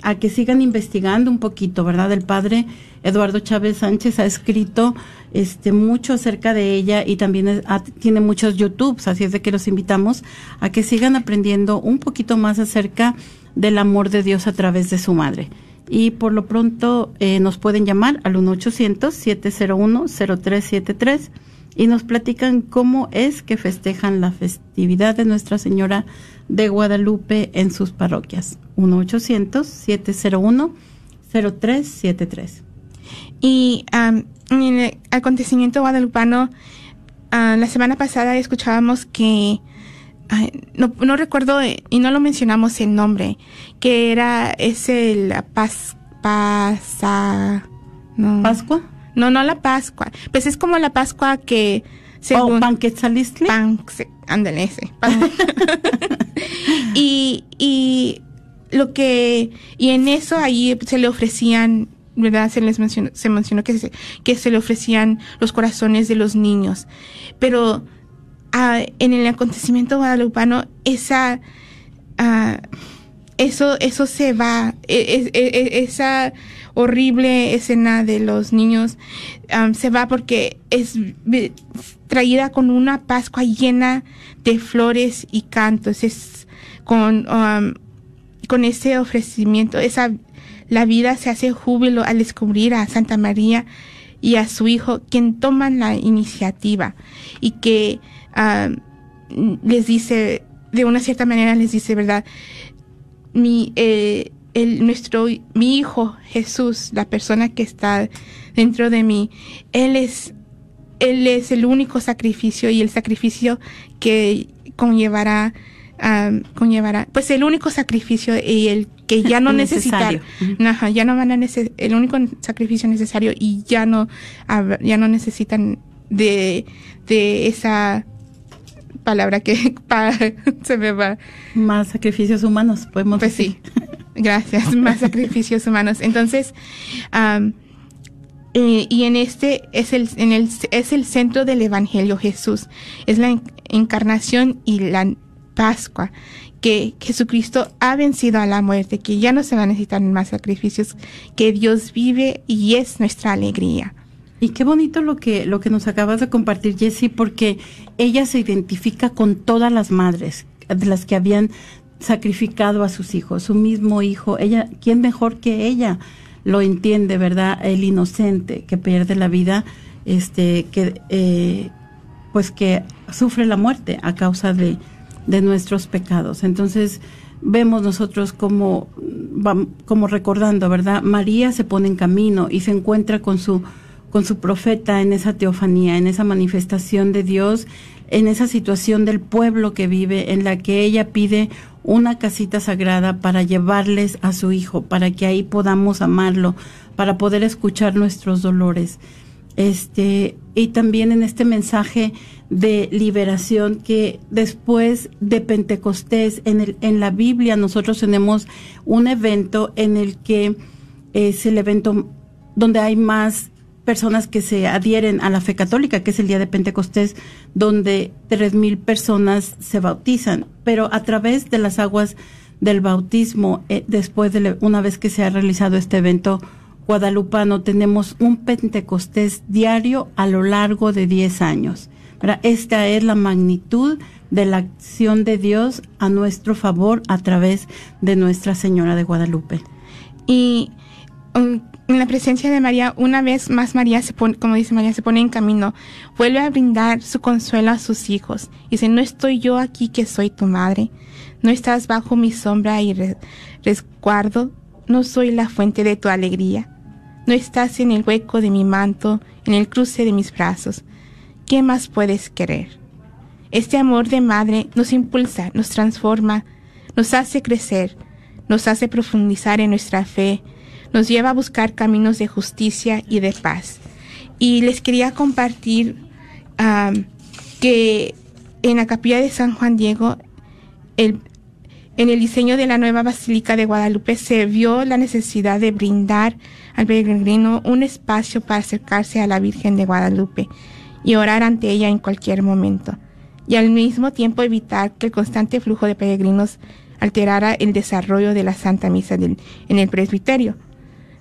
a que sigan investigando un poquito, ¿verdad? El padre Eduardo Chávez Sánchez ha escrito este mucho acerca de ella y también tiene muchos YouTubes, así es de que los invitamos a que sigan aprendiendo un poquito más acerca del amor de Dios a través de su madre. Y por lo pronto eh, nos pueden llamar al 1-800-701-0373 y nos platican cómo es que festejan la festividad de Nuestra Señora de Guadalupe en sus parroquias. 1-800-701-0373. Y en el acontecimiento guadalupano, ah, la semana pasada escuchábamos que, no, no, recuerdo y no lo mencionamos el nombre, que era ese la paz, pasa, no. ¿Pascua? No, no la Pascua. Pues es como la Pascua que según... ¿O Pan, ándale ese. <laughs> y, y lo que... Y en eso ahí se le ofrecían ¿verdad? Se les mencionó, se mencionó que se, que se le ofrecían los corazones de los niños. Pero en el acontecimiento guadalupano, esa, eso, eso se va, e, e, e, esa horrible escena de los niños se va porque es traída con una Pascua llena de flores y cantos, es con, con ese ofrecimiento, esa, la vida se hace júbilo al descubrir a Santa María y a su hijo, quien toman la iniciativa y que les dice, de una cierta manera les dice, ¿verdad? Mi, eh, el, nuestro, mi hijo Jesús, la persona que está dentro de mí, Él es, Él es el único sacrificio y el sacrificio que conllevará, conllevará, pues el único sacrificio y el que <laughs> ya no necesitan, ya no van a el único sacrificio necesario y ya no, ya no necesitan de, de esa palabra que <laughs> se me va. Más sacrificios humanos, podemos pues decir. sí. <laughs> Gracias, más sacrificios humanos. Entonces, eh, y en este es el, en el, es el centro del Evangelio Jesús, es la encarnación y la Pascua, que Jesucristo ha vencido a la muerte, que ya no se van a necesitar más sacrificios, que Dios vive y es nuestra alegría. Y qué bonito lo que, lo que nos acabas de compartir, Jessie, porque ella se identifica con todas las madres de las que habían sacrificado a sus hijos, su mismo hijo, ella, ¿quién mejor que ella lo entiende, verdad? El inocente que pierde la vida, este, que, eh, pues que sufre la muerte a causa de, de nuestros pecados. Entonces, vemos nosotros como, como recordando, ¿verdad? María se pone en camino y se encuentra con su, con su profeta en esa teofanía, en esa manifestación de Dios, en esa situación del pueblo que vive, en la que ella pide una casita sagrada para llevarles a su hijo, para que ahí podamos amarlo, para poder escuchar nuestros dolores. Este, y también en este mensaje de liberación que después de Pentecostés, en, el, en la Biblia nosotros tenemos un evento en el que es el evento donde hay más personas que se adhieren a la fe católica, que es el día de Pentecostés, donde tres mil personas se bautizan, pero a través de las aguas del bautismo, eh, después de una vez que se ha realizado este evento guadalupano, tenemos un Pentecostés diario a lo largo de 10 años. Esta es la magnitud de la acción de Dios a nuestro favor a través de Nuestra Señora de Guadalupe. Y um, en la presencia de María, una vez más María se pone, como dice María, se pone en camino, vuelve a brindar su consuelo a sus hijos. Dice, no estoy yo aquí que soy tu madre, no estás bajo mi sombra y resguardo, no soy la fuente de tu alegría, no estás en el hueco de mi manto, en el cruce de mis brazos. ¿Qué más puedes querer? Este amor de madre nos impulsa, nos transforma, nos hace crecer, nos hace profundizar en nuestra fe, nos lleva a buscar caminos de justicia y de paz. Y les quería compartir que en la capilla de San Juan Diego, el, en el diseño de la nueva Basílica de Guadalupe se vio la necesidad de brindar al peregrino un espacio para acercarse a la Virgen de Guadalupe y orar ante ella en cualquier momento, y al mismo tiempo evitar que el constante flujo de peregrinos alterara el desarrollo de la Santa Misa en el presbiterio.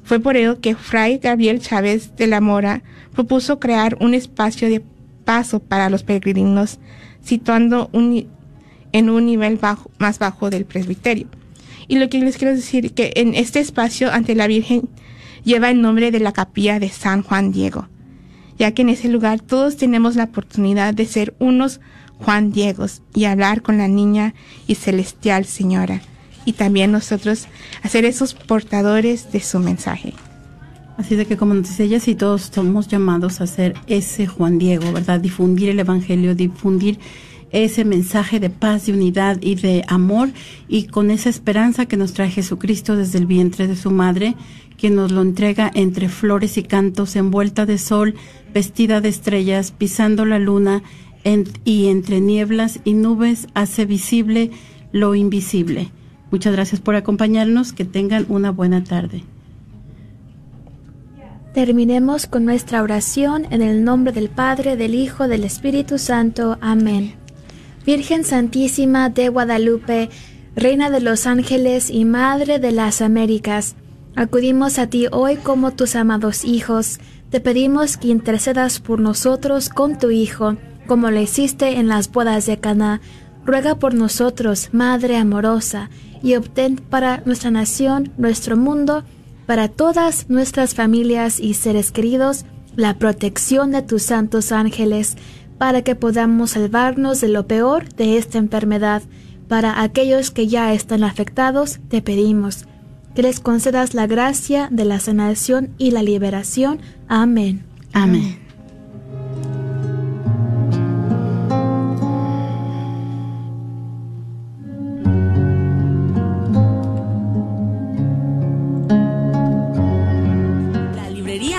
Fue por ello que Fray Gabriel Chávez de la Mora propuso crear un espacio de paso para los peregrinos, situando un, en un nivel bajo, más bajo del presbiterio. Y lo que les quiero decir que en este espacio ante la Virgen lleva el nombre de la capilla de San Juan Diego, ya que en ese lugar todos tenemos la oportunidad de ser unos Juan Diegos y hablar con la niña y celestial señora, y también nosotros hacer esos portadores de su mensaje. Así de que como nos dice ella, si todos somos llamados a ser ese Juan Diego, ¿verdad? Difundir el Evangelio, difundir ese mensaje de paz, de unidad y de amor y con esa esperanza que nos trae Jesucristo desde el vientre de su madre, quien nos lo entrega entre flores y cantos, envuelta de sol, vestida de estrellas, pisando la luna y entre nieblas y nubes hace visible lo invisible. Muchas gracias por acompañarnos, que tengan una buena tarde. Terminemos con nuestra oración en el nombre del Padre, del Hijo, del Espíritu Santo. Amén. Virgen Santísima de Guadalupe, Reina de los Ángeles y Madre de las Américas, acudimos a ti hoy como tus amados hijos. Te pedimos que intercedas por nosotros con tu Hijo, como lo hiciste en las bodas de Caná. Ruega por nosotros, Madre amorosa, y obtén para nuestra nación, nuestro mundo, para todas nuestras familias y seres queridos, la protección de tus santos ángeles para que podamos salvarnos de lo peor de esta enfermedad. Para aquellos que ya están afectados, te pedimos que les concedas la gracia de la sanación y la liberación. Amén. Amén.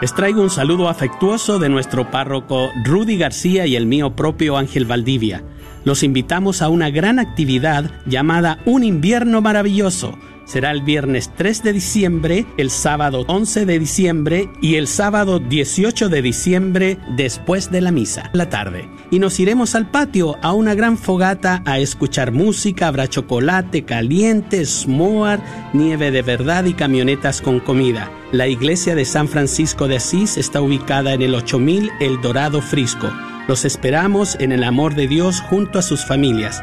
Les traigo un saludo afectuoso de nuestro párroco Rudy García y el mío propio Ángel Valdivia. Los invitamos a una gran actividad llamada Un invierno maravilloso. Será el viernes 3 de diciembre, el sábado 11 de diciembre y el sábado 18 de diciembre después de la misa, la tarde. Y nos iremos al patio a una gran fogata a escuchar música, habrá chocolate caliente, s'more, nieve de verdad y camionetas con comida. La iglesia de San Francisco de Asís está ubicada en el 8000 El Dorado Frisco. Los esperamos en el amor de Dios junto a sus familias.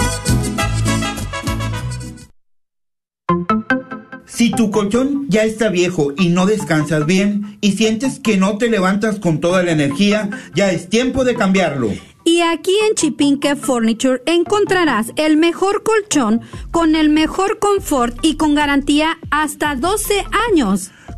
Si tu colchón ya está viejo y no descansas bien y sientes que no te levantas con toda la energía, ya es tiempo de cambiarlo. Y aquí en Chipinque Furniture encontrarás el mejor colchón con el mejor confort y con garantía hasta 12 años.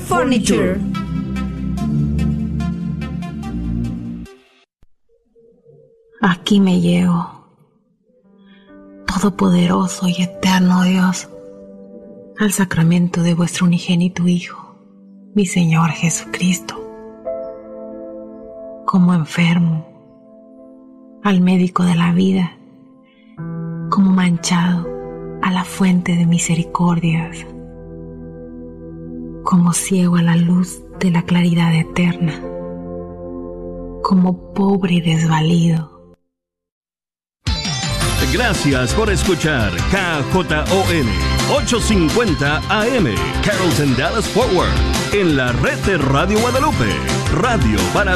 Furniture. Aquí me llevo, Todopoderoso y eterno Dios, al sacramento de vuestro unigénito Hijo, mi Señor Jesucristo, como enfermo, al médico de la vida, como manchado a la fuente de misericordias, como ciego a la luz de la claridad eterna, como pobre y desvalido. Gracias por escuchar KJON 850 AM Carrollton Dallas Forward en la red de Radio Guadalupe, radio para